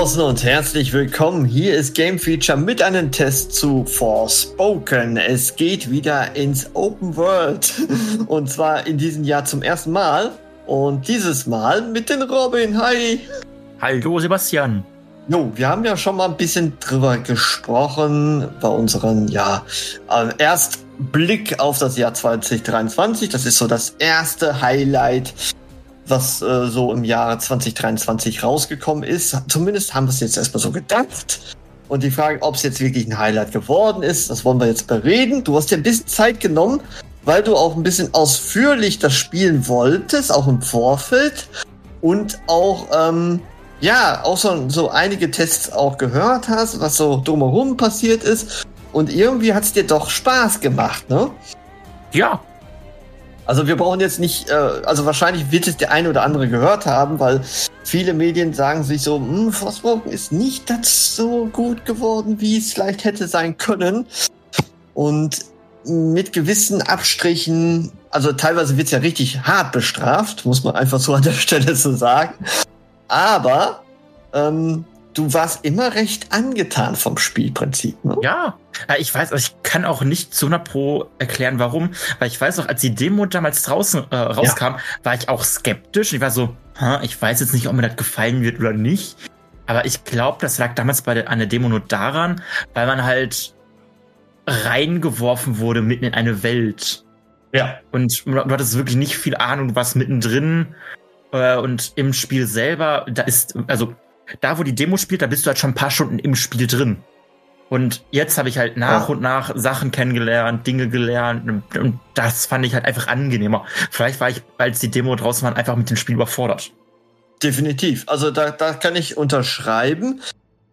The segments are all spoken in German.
Draußen und herzlich willkommen. Hier ist Game Feature mit einem Test zu Forspoken. Es geht wieder ins Open World und zwar in diesem Jahr zum ersten Mal und dieses Mal mit den Robin. Hi. Hallo Sebastian. Jo, wir haben ja schon mal ein bisschen drüber gesprochen bei unseren, ja, äh, erst Blick auf das Jahr 2023. Das ist so das erste Highlight was äh, so im Jahre 2023 rausgekommen ist. Zumindest haben wir es jetzt erstmal so gedacht. Und die Frage, ob es jetzt wirklich ein Highlight geworden ist, das wollen wir jetzt bereden. Du hast dir ein bisschen Zeit genommen, weil du auch ein bisschen ausführlich das spielen wolltest, auch im Vorfeld. Und auch, ähm, ja, auch so, so einige Tests auch gehört hast, was so drumherum passiert ist. Und irgendwie hat es dir doch Spaß gemacht, ne? Ja, also wir brauchen jetzt nicht, äh, also wahrscheinlich wird es der eine oder andere gehört haben, weil viele Medien sagen sich so, hm, Forspoken ist nicht das so gut geworden, wie es vielleicht hätte sein können. Und mit gewissen Abstrichen, also teilweise wird es ja richtig hart bestraft, muss man einfach so an der Stelle so sagen. Aber ähm, du warst immer recht angetan vom Spielprinzip. Ne? Ja, ich weiß, also ich kann auch nicht zu 100 Pro erklären, warum, weil ich weiß auch, als die Demo damals draußen äh, rauskam, ja. war ich auch skeptisch. Ich war so, ich weiß jetzt nicht, ob mir das gefallen wird oder nicht. Aber ich glaube, das lag damals bei der, an der Demo nur daran, weil man halt reingeworfen wurde mitten in eine Welt. Ja. Und du hattest wirklich nicht viel Ahnung, du warst mittendrin. Äh, und im Spiel selber, da ist, also da, wo die Demo spielt, da bist du halt schon ein paar Stunden im Spiel drin. Und jetzt habe ich halt nach ja. und nach Sachen kennengelernt, Dinge gelernt und, und, das fand ich halt einfach angenehmer. Vielleicht war ich, als die Demo draußen war, einfach mit dem Spiel überfordert. Definitiv. Also da, da kann ich unterschreiben,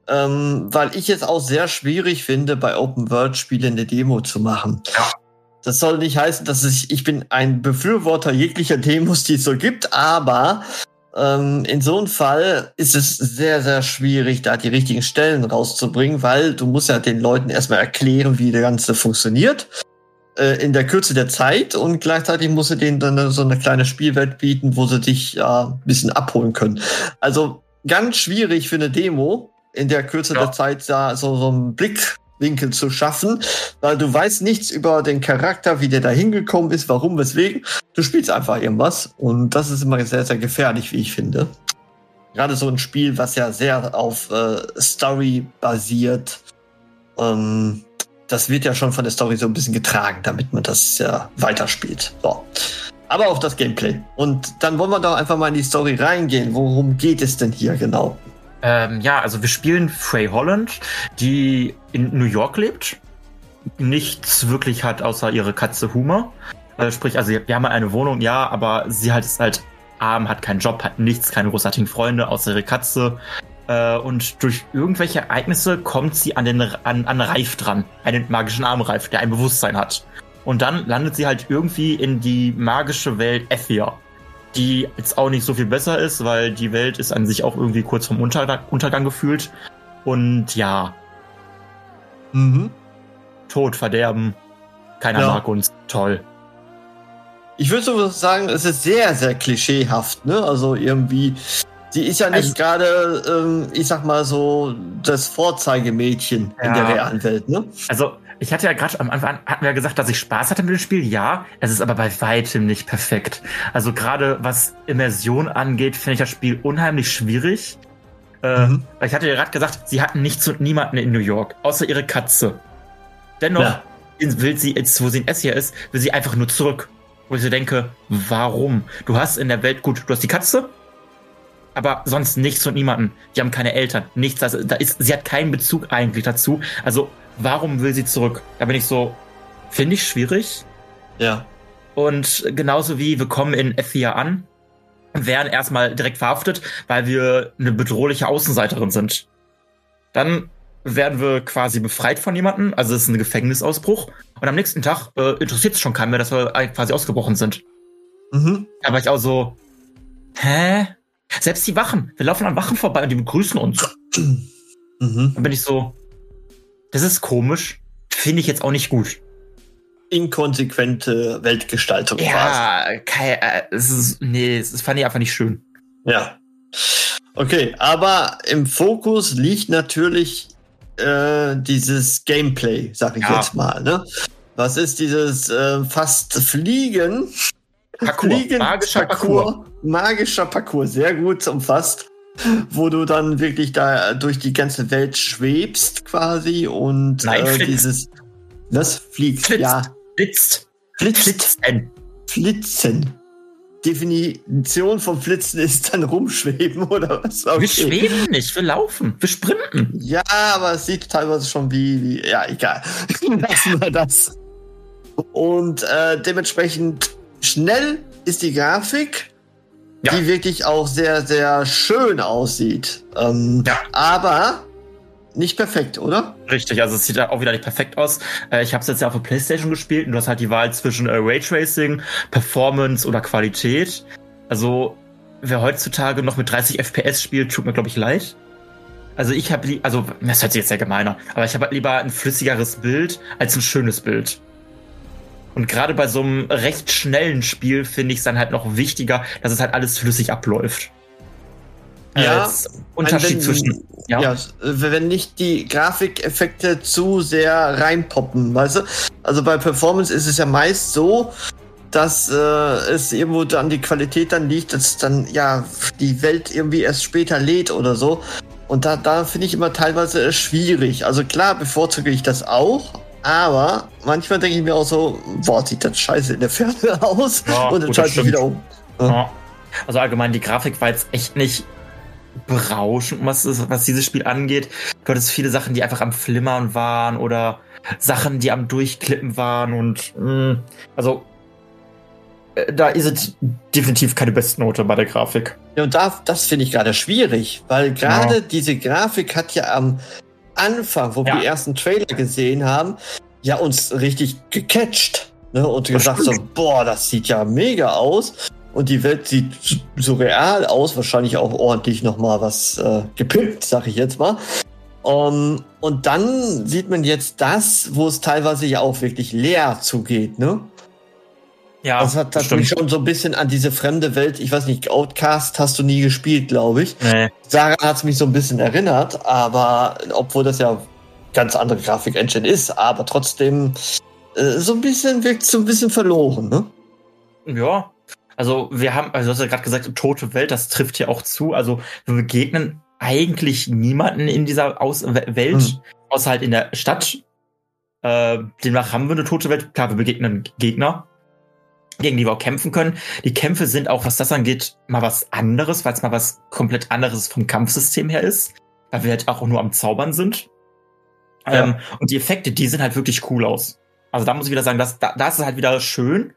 ähm, weil ich es auch sehr schwierig finde, bei Open World Spielen eine Demo zu machen. Ja. Das soll nicht heißen, dass ich, ich bin ein Befürworter jeglicher Demos, die es so gibt, aber ähm, in so einem Fall ist es sehr, sehr schwierig, da die richtigen Stellen rauszubringen, weil du musst ja den Leuten erstmal erklären, wie der Ganze funktioniert äh, in der Kürze der Zeit und gleichzeitig musst du denen dann so eine kleine Spielwelt bieten, wo sie dich ja ein bisschen abholen können. Also ganz schwierig für eine Demo in der Kürze ja. der Zeit da so, so einen Blick Winkel zu schaffen, weil du weißt nichts über den Charakter, wie der da hingekommen ist, warum, weswegen. Du spielst einfach irgendwas und das ist immer sehr, sehr gefährlich, wie ich finde. Gerade so ein Spiel, was ja sehr auf äh, Story basiert. Ähm, das wird ja schon von der Story so ein bisschen getragen, damit man das ja weiterspielt. So. Aber auch das Gameplay. Und dann wollen wir doch einfach mal in die Story reingehen. Worum geht es denn hier genau? Ähm, ja, also wir spielen Frey Holland, die in New York lebt, nichts wirklich hat außer ihre Katze Humor. Äh, sprich, also wir haben eine Wohnung, ja, aber sie halt ist halt arm, hat keinen Job, hat nichts, keine großartigen Freunde außer ihre Katze. Äh, und durch irgendwelche Ereignisse kommt sie an den an, an Reif dran, einen magischen Armreif, der ein Bewusstsein hat. Und dann landet sie halt irgendwie in die magische Welt Ethia die jetzt auch nicht so viel besser ist, weil die Welt ist an sich auch irgendwie kurz vom Untergang, Untergang gefühlt. Und ja. Mhm. Tod, Verderben. Keiner ja. mag uns. Toll. Ich würde so sagen, es ist sehr, sehr klischeehaft, ne? Also irgendwie, sie ist ja nicht also, gerade, ähm, ich sag mal so, das Vorzeigemädchen ja. in der realen Welt, ne? Also, ich hatte ja gerade am Anfang hatten wir gesagt, dass ich Spaß hatte mit dem Spiel. Ja, es ist aber bei weitem nicht perfekt. Also gerade was Immersion angeht, finde ich das Spiel unheimlich schwierig. Äh, mhm. ich hatte ja gerade gesagt, sie hatten nichts und niemanden in New York, außer ihre Katze. Dennoch ja. will sie, jetzt wo sie in Essia ist, will sie einfach nur zurück. wo ich so denke, warum? Du hast in der Welt, gut, du hast die Katze, aber sonst nichts und niemanden. Die haben keine Eltern, nichts. Also da ist, sie hat keinen Bezug eigentlich dazu. Also warum will sie zurück? Da bin ich so, finde ich schwierig. Ja. Und genauso wie wir kommen in Ethia an und werden erstmal direkt verhaftet, weil wir eine bedrohliche Außenseiterin sind. Dann werden wir quasi befreit von jemandem, also es ist ein Gefängnisausbruch. Und am nächsten Tag äh, interessiert es schon keinen mehr, dass wir quasi ausgebrochen sind. Mhm. Da war ich auch so, hä? Selbst die Wachen, wir laufen an Wachen vorbei und die begrüßen uns. Mhm. Dann bin ich so, das ist komisch, finde ich jetzt auch nicht gut. Inkonsequente Weltgestaltung. Ja, kein, äh, es ist, nee, das fand ich einfach nicht schön. Ja. Okay, aber im Fokus liegt natürlich äh, dieses Gameplay, sag ich ja. jetzt mal. Ne? Was ist dieses äh, fast Fliegen? Parcours. Fliegen, magischer Parcours. Parcours. Magischer Parcours, sehr gut umfasst. Wo du dann wirklich da durch die ganze Welt schwebst quasi und Nein, äh, dieses. Das fliegt, Flitzt. ja. Flitzt. Flitzen. Flitzen. Definition von Flitzen ist dann rumschweben oder was? Okay. Wir schweben nicht, wir laufen, wir sprinten. Ja, aber es sieht teilweise schon wie, wie ja, egal. Lassen wir das. Und äh, dementsprechend schnell ist die Grafik, ja. die wirklich auch sehr, sehr schön aussieht. Ähm, ja. Aber nicht perfekt, oder? Richtig, also es sieht auch wieder nicht perfekt aus. Äh, ich habe es jetzt ja auf der PlayStation gespielt und du hast halt die Wahl zwischen äh, Raytracing, Performance oder Qualität. Also wer heutzutage noch mit 30 FPS spielt, tut mir glaube ich leid. Also ich habe, also das hört sich jetzt sehr gemeiner, aber ich habe halt lieber ein flüssigeres Bild als ein schönes Bild. Und gerade bei so einem recht schnellen Spiel finde ich es dann halt noch wichtiger, dass es halt alles flüssig abläuft. Ja, als Unterschied wenn, zwischen. Ja? ja, wenn nicht die Grafikeffekte zu sehr reinpoppen, weißt du? Also bei Performance ist es ja meist so, dass äh, es irgendwo dann die Qualität dann liegt, dass dann ja die Welt irgendwie erst später lädt oder so. Und da, da finde ich immer teilweise schwierig. Also klar bevorzuge ich das auch, aber manchmal denke ich mir auch so, boah, sieht das scheiße in der Ferne aus ja, und dann schalte ich wieder um. Ja. Also allgemein, die Grafik war jetzt echt nicht berauschend, was, was dieses Spiel angeht. Du hattest viele Sachen, die einfach am Flimmern waren oder Sachen, die am Durchklippen waren und mh, mm, also äh, da ist es definitiv keine Bestnote bei der Grafik. Ja, und da, das finde ich gerade schwierig, weil gerade ja. diese Grafik hat ja am Anfang, wo ja. wir die ersten Trailer gesehen haben, ja uns richtig gecatcht. Ne? Und gesagt so, boah, das sieht ja mega aus und die Welt sieht so real aus, wahrscheinlich auch ordentlich nochmal was äh, gepimpt, sag ich jetzt mal. Um, und dann sieht man jetzt das, wo es teilweise ja auch wirklich leer zugeht, ne? Ja. Das hat, hat mich schon so ein bisschen an diese fremde Welt, ich weiß nicht, Outcast hast du nie gespielt, glaube ich. Nee. Sarah hat es mich so ein bisschen erinnert, aber obwohl das ja ganz andere Grafik-Engine ist, aber trotzdem äh, so ein bisschen wirkt so ein bisschen verloren, ne? Ja, also wir haben, also du hast ja gerade gesagt, tote Welt, das trifft hier auch zu. Also wir begegnen eigentlich niemanden in dieser Aus Welt, mhm. außer halt in der Stadt. Äh, demnach haben wir eine tote Welt. Klar, wir begegnen Gegner, gegen die wir auch kämpfen können. Die Kämpfe sind auch, was das angeht, mal was anderes, weil es mal was komplett anderes vom Kampfsystem her ist. Weil wir halt auch nur am Zaubern sind. Ja. Ähm, und die Effekte, die sehen halt wirklich cool aus. Also da muss ich wieder sagen, das, da, das ist halt wieder schön.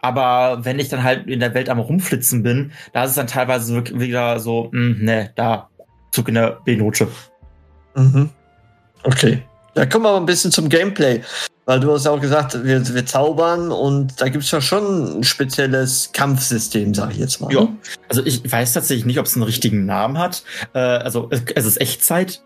Aber wenn ich dann halt in der Welt am rumflitzen bin, da ist es dann teilweise wirklich wieder so, mh, hm, ne, da Zug in der B-Note. Mhm. Okay. Da kommen wir aber ein bisschen zum Gameplay. Weil du hast ja auch gesagt, wir, wir zaubern und da gibt es ja schon ein spezielles Kampfsystem, sag ich jetzt mal. Ja, also ich weiß tatsächlich nicht, ob es einen richtigen Namen hat. Äh, also es, es ist Echtzeit.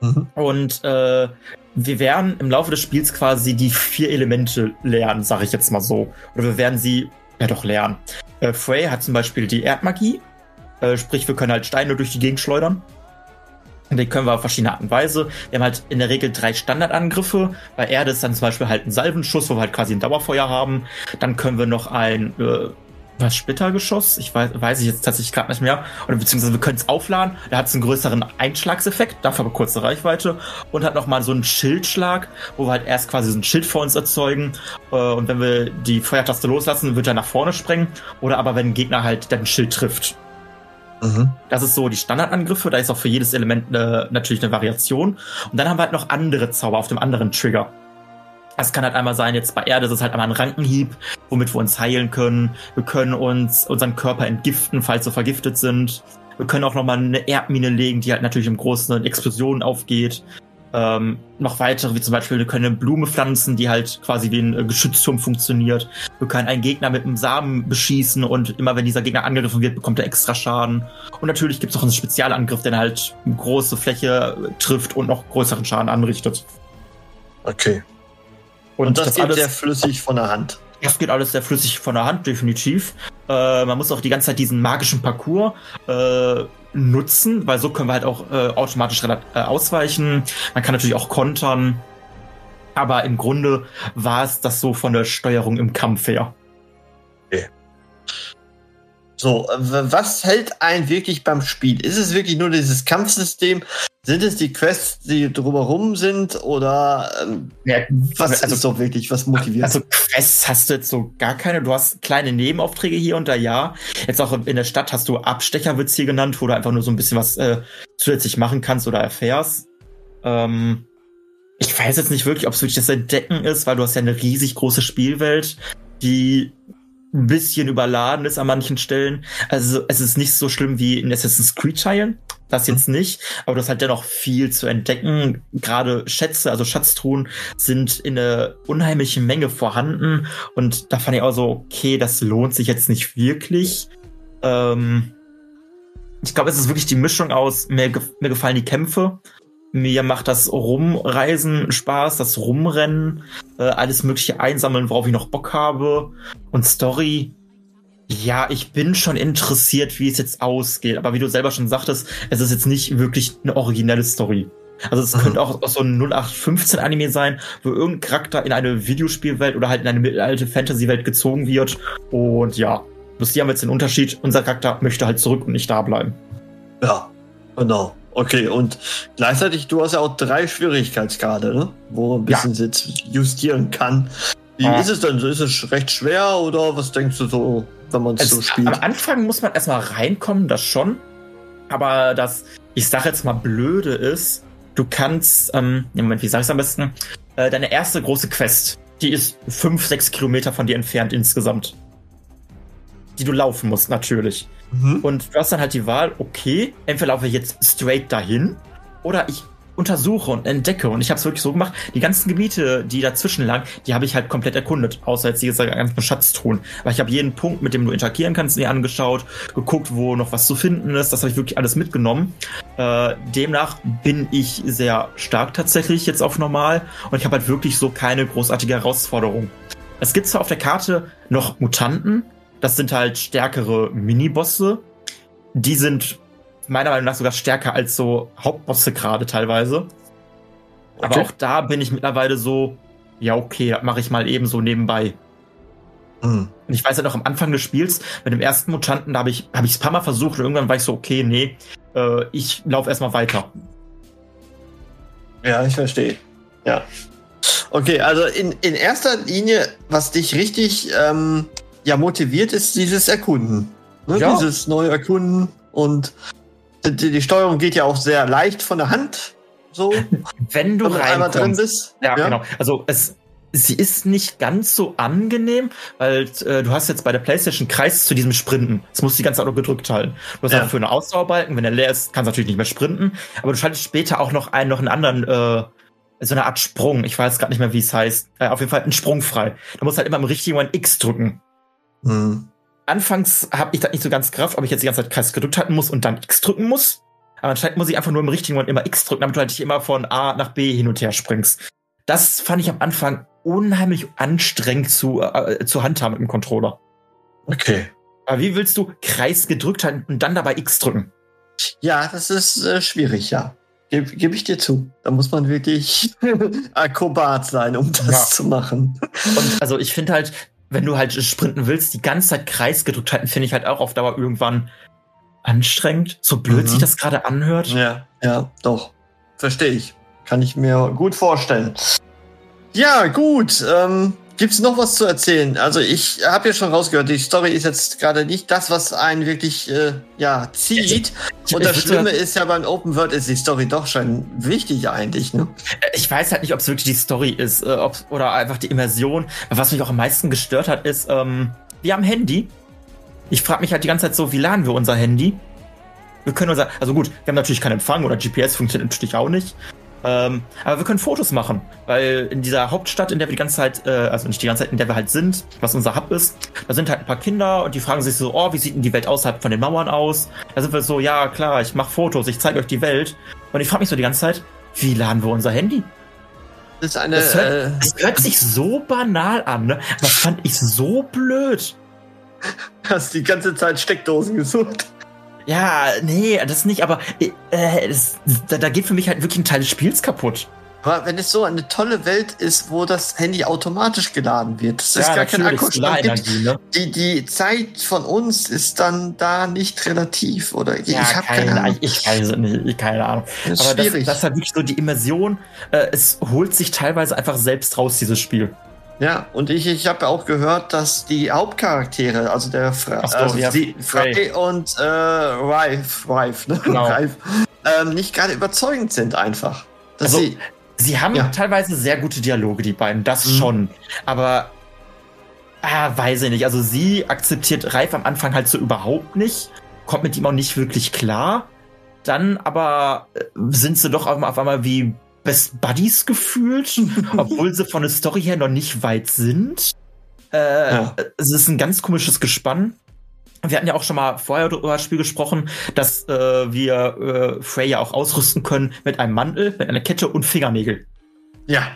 Mhm. Und äh, wir werden im Laufe des Spiels quasi die vier Elemente lernen, sage ich jetzt mal so. Oder wir werden sie ja doch lernen. Äh, Frey hat zum Beispiel die Erdmagie, äh, sprich, wir können halt Steine durch die Gegend schleudern. Die können wir auf verschiedene Art und Weise. Wir haben halt in der Regel drei Standardangriffe. Bei Erde ist dann zum Beispiel halt ein Salvenschuss, wo wir halt quasi ein Dauerfeuer haben. Dann können wir noch ein äh, was Splittergeschoss, ich weiß, weiß ich jetzt tatsächlich gerade nicht mehr, oder beziehungsweise wir können es aufladen, da hat es einen größeren Einschlagseffekt, dafür aber kurze Reichweite und hat nochmal so einen Schildschlag, wo wir halt erst quasi so ein Schild vor uns erzeugen äh, und wenn wir die Feuertaste loslassen, wird er nach vorne sprengen oder aber wenn ein Gegner halt den Schild trifft. Mhm. Das ist so die Standardangriffe, da ist auch für jedes Element eine, natürlich eine Variation und dann haben wir halt noch andere Zauber auf dem anderen Trigger. Es kann halt einmal sein, jetzt bei Erde ist es halt einmal ein Rankenhieb, womit wir uns heilen können. Wir können uns unseren Körper entgiften, falls wir vergiftet sind. Wir können auch nochmal eine Erdmine legen, die halt natürlich im Großen eine Explosion aufgeht. Ähm, noch weitere, wie zum Beispiel, wir können eine Blume pflanzen, die halt quasi wie ein äh, Geschützturm funktioniert. Wir können einen Gegner mit einem Samen beschießen und immer wenn dieser Gegner angegriffen wird, bekommt er extra Schaden. Und natürlich gibt es auch einen Spezialangriff, der halt eine große Fläche trifft und noch größeren Schaden anrichtet. Okay. Und, und das, das geht alles, sehr flüssig von der Hand. Das geht alles sehr flüssig von der Hand, definitiv. Äh, man muss auch die ganze Zeit diesen magischen Parcours äh, nutzen, weil so können wir halt auch äh, automatisch äh, ausweichen. Man kann natürlich auch kontern. Aber im Grunde war es das so von der Steuerung im Kampf her. Okay. So, was hält einen wirklich beim Spiel? Ist es wirklich nur dieses Kampfsystem? Sind es die Quests, die drumherum sind? Oder ähm, ja, was also, ist so wirklich, was motiviert? Also Quests hast du jetzt so gar keine. Du hast kleine Nebenaufträge hier und da, ja. Jetzt auch in der Stadt hast du Abstecher, wird's hier genannt, wo du einfach nur so ein bisschen was äh, zusätzlich machen kannst oder erfährst. Ähm, ich weiß jetzt nicht wirklich, ob es wirklich das Entdecken ist, weil du hast ja eine riesig große Spielwelt, die ein bisschen überladen ist an manchen Stellen. Also es ist nicht so schlimm wie in Assassin's Creed Teilen. Das jetzt nicht, aber das hat dennoch viel zu entdecken. Gerade Schätze, also Schatztruhen, sind in einer unheimlichen Menge vorhanden. Und da fand ich auch so, okay, das lohnt sich jetzt nicht wirklich. Ähm ich glaube, es ist wirklich die Mischung aus, mir, mir gefallen die Kämpfe, mir macht das Rumreisen Spaß, das Rumrennen, äh, alles mögliche einsammeln, worauf ich noch Bock habe. Und Story, ja, ich bin schon interessiert, wie es jetzt ausgeht. Aber wie du selber schon sagtest, es ist jetzt nicht wirklich eine originelle Story. Also es mhm. könnte auch, auch so ein 0815 Anime sein, wo irgendein Charakter in eine Videospielwelt oder halt in eine mittelalte Fantasy-Welt gezogen wird. Und ja, bloß hier haben wir jetzt den Unterschied. Unser Charakter möchte halt zurück und nicht da bleiben. Ja, genau. Okay, und gleichzeitig, du hast ja auch drei Schwierigkeitsgrade, ne? wo man ein bisschen ja. jetzt justieren kann. Wie ah. ist es denn? Ist es recht schwer oder was denkst du so, wenn man es so spielt? Am Anfang muss man erstmal reinkommen, das schon. Aber das, ich sag jetzt mal, blöde ist, du kannst, ähm, Moment, wie sag ich am besten? Äh, deine erste große Quest, die ist fünf, sechs Kilometer von dir entfernt insgesamt. Die du laufen musst, natürlich. Mhm. Und du hast dann halt die Wahl, okay, entweder laufe ich jetzt straight dahin oder ich untersuche und entdecke. Und ich habe es wirklich so gemacht, die ganzen Gebiete, die dazwischen lagen, die habe ich halt komplett erkundet. Außer jetzt, wie gesagt, ganzen Schatztruhen. Weil ich habe jeden Punkt, mit dem du interagieren kannst, mir angeschaut, geguckt, wo noch was zu finden ist. Das habe ich wirklich alles mitgenommen. Äh, demnach bin ich sehr stark tatsächlich jetzt auf normal. Und ich habe halt wirklich so keine großartige Herausforderung. Es gibt zwar auf der Karte noch Mutanten, das sind halt stärkere Minibosse. Die sind meiner Meinung nach sogar stärker als so Hauptbosse gerade teilweise. Okay. Aber auch da bin ich mittlerweile so, ja, okay, mache ich mal eben so nebenbei. Mhm. Und ich weiß ja noch am Anfang des Spiels, mit dem ersten Mutanten, da habe ich hab ich es paar Mal versucht und irgendwann war ich so, okay, nee, äh, ich laufe erstmal weiter. Ja, ich verstehe. Ja. Okay, also in, in erster Linie, was dich richtig ähm, ja motiviert ist dieses Erkunden. Ne? Ja. Dieses neue Erkunden und die, die, Steuerung geht ja auch sehr leicht von der Hand. So. Wenn du einmal drin bist. Ja, ja, genau. Also es, sie ist nicht ganz so angenehm, weil äh, du hast jetzt bei der PlayStation Kreis zu diesem Sprinten. Das musst du die ganze Zeit auch gedrückt halten. Du hast ja. für eine Ausdauerbalken, wenn er leer ist, kannst du natürlich nicht mehr sprinten. Aber du schaltest später auch noch einen, noch einen anderen, äh, so eine Art Sprung. Ich weiß gerade nicht mehr, wie es heißt. Äh, auf jeden Fall einen Sprung frei. Du musst halt immer im richtigen Moment X drücken. Mhm. Anfangs habe ich das nicht so ganz Kraft, ob ich jetzt die ganze Zeit Kreis gedrückt halten muss und dann X drücken muss. Aber anscheinend muss ich einfach nur im richtigen Moment immer X drücken, damit du halt nicht immer von A nach B hin und her springst. Das fand ich am Anfang unheimlich anstrengend zu, äh, zu handhaben mit dem Controller. Okay. Aber wie willst du Kreis gedrückt halten und dann dabei X drücken? Ja, das ist äh, schwierig, ja. Gebe geb ich dir zu. Da muss man wirklich Akrobat sein, um das ja. zu machen. Und also ich finde halt, wenn du halt sprinten willst, die ganze Zeit Kreis gedrückt halten, finde ich halt auch auf Dauer irgendwann anstrengend. So blöd mhm. sich das gerade anhört. Ja, ja, doch. Verstehe ich. Kann ich mir gut vorstellen. Ja, gut. Ähm, Gibt es noch was zu erzählen? Also ich habe ja schon rausgehört, die Story ist jetzt gerade nicht das, was einen wirklich äh, ja zieht. Ich, und das Schlimme ist ja beim Open World ist die Story doch schon wichtig eigentlich. Ne? Ich weiß halt nicht, ob es wirklich die Story ist, äh, ob, oder einfach die Immersion. Was mich auch am meisten gestört hat, ist, ähm, wir haben Handy. Ich frage mich halt die ganze Zeit so, wie laden wir unser Handy? Wir können unser, also gut, wir haben natürlich keinen Empfang oder GPS funktioniert natürlich auch nicht. Ähm, aber wir können Fotos machen, weil in dieser Hauptstadt, in der wir die ganze Zeit, äh, also nicht die ganze Zeit, in der wir halt sind, was unser Hub ist, da sind halt ein paar Kinder und die fragen sich so, oh, wie sieht denn die Welt außerhalb von den Mauern aus? Da sind wir so, ja klar, ich mache Fotos, ich zeige euch die Welt. Und ich frage mich so die ganze Zeit, wie laden wir unser Handy? Das ist eine. Das hört, äh, das hört sich so banal an, ne? Das fand ich so blöd. Hast die ganze Zeit Steckdosen gesucht. Ja, nee, das nicht, aber äh, das, da, da geht für mich halt wirklich ein Teil des Spiels kaputt. Aber wenn es so eine tolle Welt ist, wo das Handy automatisch geladen wird, das ja, ist gar kein Akkustand ne? die, die Zeit von uns ist dann da nicht relativ, oder? Ich, ja, ich habe keine, keine Ahnung. Ich weiß nicht, keine Ahnung. Das Aber schwierig. Das, das ist halt wirklich so die Immersion, äh, es holt sich teilweise einfach selbst raus, dieses Spiel. Ja, und ich, ich habe auch gehört, dass die Hauptcharaktere, also der Fra so, also die Frey und äh, Rife, Rife, ne? Genau. Rife, ähm, nicht gerade überzeugend sind einfach. also, sie, sie haben ja. teilweise sehr gute Dialoge, die beiden, das mhm. schon. Aber ah, weiß ich nicht. Also sie akzeptiert Reif am Anfang halt so überhaupt nicht, kommt mit ihm auch nicht wirklich klar. Dann aber äh, sind sie doch auf einmal wie Best Buddies gefühlt, obwohl sie von der Story her noch nicht weit sind. Äh, ja. Es ist ein ganz komisches Gespann. Wir hatten ja auch schon mal vorher über das Spiel gesprochen, dass äh, wir äh, Freya auch ausrüsten können mit einem Mantel, mit einer Kette und Fingernägel. Ja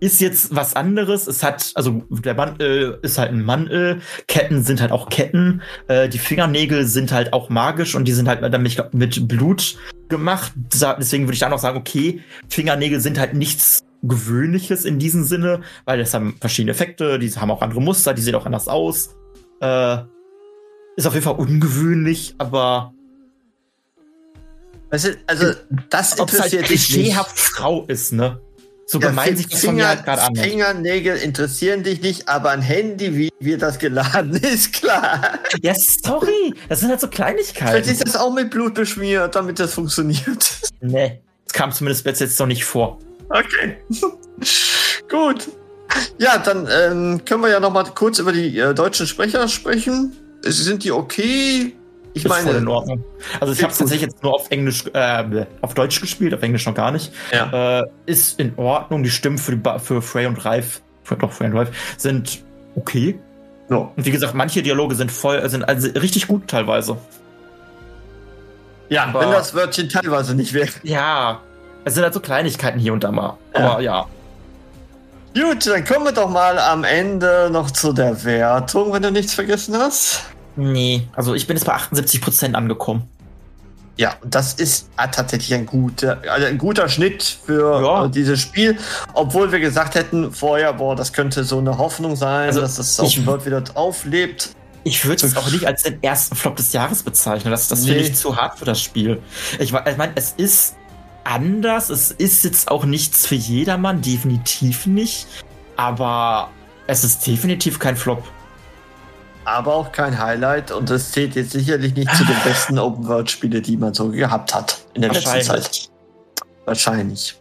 ist jetzt was anderes. Es hat, also der Mantel ist halt ein Mantel, Ketten sind halt auch Ketten, äh, die Fingernägel sind halt auch magisch und die sind halt ich glaub, mit Blut gemacht. Deswegen würde ich da noch sagen, okay, Fingernägel sind halt nichts Gewöhnliches in diesem Sinne, weil das haben verschiedene Effekte, die haben auch andere Muster, die sehen auch anders aus. Äh, ist auf jeden Fall ungewöhnlich, aber also, also das interessiert halt klischeehaft Frau ist, ne? So ja, gemein sich das Finger, halt gerade an. Fingernägel interessieren dich nicht, aber ein Handy, wie wird das geladen, ist klar. Ja, sorry. Das sind halt so Kleinigkeiten. Vielleicht ist das auch mit Blut beschmiert, damit das funktioniert. Nee, das kam zumindest bis jetzt noch nicht vor. Okay. Gut. Ja, dann ähm, können wir ja noch mal kurz über die äh, deutschen Sprecher sprechen. Sind die okay? Ich meine, voll in Ordnung. Also ich habe es tatsächlich jetzt nur auf Englisch, äh, auf Deutsch gespielt, auf Englisch noch gar nicht. Ja. Äh, ist in Ordnung. Die Stimmen für, die für Frey und Reif, für, doch Frey und Reif, sind okay. Ja. Und wie gesagt, manche Dialoge sind voll, sind also richtig gut teilweise. Ja, Aber, wenn das Wörtchen teilweise nicht wäre. Ja, es sind halt so Kleinigkeiten hier und da mal. Aber ja. Gut, dann kommen wir doch mal am Ende noch zu der Wertung, wenn du nichts vergessen hast. Nee, also ich bin jetzt bei 78% angekommen. Ja, das ist tatsächlich ein guter, also ein guter Schnitt für ja. Äh, dieses Spiel. Obwohl wir gesagt hätten vorher, boah, das könnte so eine Hoffnung sein, also dass das Open World wieder auflebt. Ich würde es auch nicht als den ersten Flop des Jahres bezeichnen. Das, das nee. finde ich zu hart für das Spiel. Ich, ich meine, es ist anders. Es ist jetzt auch nichts für jedermann, definitiv nicht. Aber es ist definitiv kein Flop aber auch kein Highlight und es zählt jetzt sicherlich nicht zu den besten Open-World-Spiele, die man so gehabt hat in der letzten Zeit. Wahrscheinlich.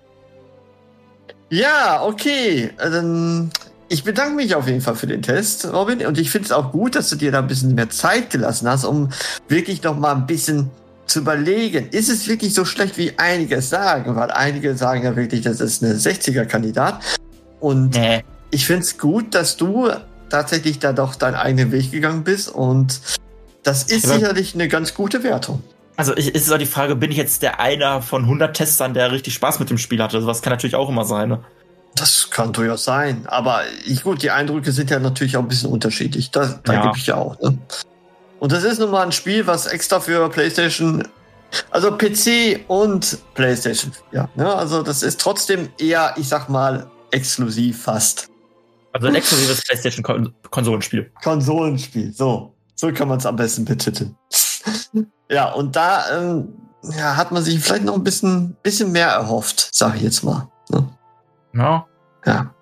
Ja, okay. Dann ich bedanke mich auf jeden Fall für den Test, Robin. Und ich finde es auch gut, dass du dir da ein bisschen mehr Zeit gelassen hast, um wirklich noch mal ein bisschen zu überlegen, ist es wirklich so schlecht, wie einige sagen? Weil einige sagen ja wirklich, das ist eine 60er-Kandidat. Und nee. ich finde es gut, dass du tatsächlich da doch deinen eigenen Weg gegangen bist und das ist ja, sicherlich eine ganz gute Wertung. Also ich, ist auch die Frage, bin ich jetzt der einer von 100 Testern, der richtig Spaß mit dem Spiel hatte? Was kann natürlich auch immer sein. Ne? Das kann durchaus sein. Aber ich, gut, die Eindrücke sind ja natürlich auch ein bisschen unterschiedlich. Da, da ja. gebe ich ja auch. Ne? Und das ist nun mal ein Spiel, was extra für PlayStation, also PC und PlayStation, ja. Ne? Also das ist trotzdem eher, ich sag mal, exklusiv fast. Also ein exklusives PlayStation-Konsolenspiel. Konsolenspiel, so. So kann man es am besten betiteln. ja, und da ähm, ja, hat man sich vielleicht noch ein bisschen, bisschen mehr erhofft, sag ich jetzt mal. Ne? Ja. Ja.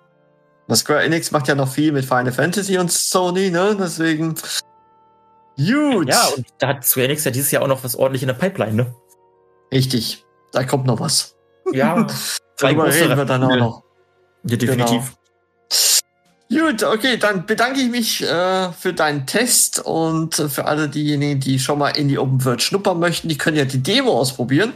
Das Square Enix macht ja noch viel mit Final Fantasy und Sony, ne? Deswegen. Gut. Ja, und da hat Square Enix ja dieses Jahr auch noch was ordentlich in der Pipeline, ne? Richtig. Da kommt noch was. Ja. Darüber reden wir dann auch noch. Ja, definitiv. Genau. Gut, okay, dann bedanke ich mich äh, für deinen Test und äh, für alle diejenigen, die schon mal in die Open World schnuppern möchten, die können ja die Demo ausprobieren.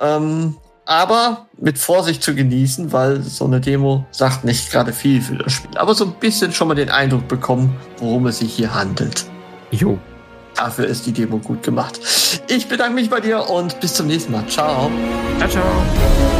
Ähm, aber mit Vorsicht zu genießen, weil so eine Demo sagt nicht gerade viel für das Spiel. Aber so ein bisschen schon mal den Eindruck bekommen, worum es sich hier handelt. Jo. Dafür ist die Demo gut gemacht. Ich bedanke mich bei dir und bis zum nächsten Mal. Ciao. Ciao, ciao.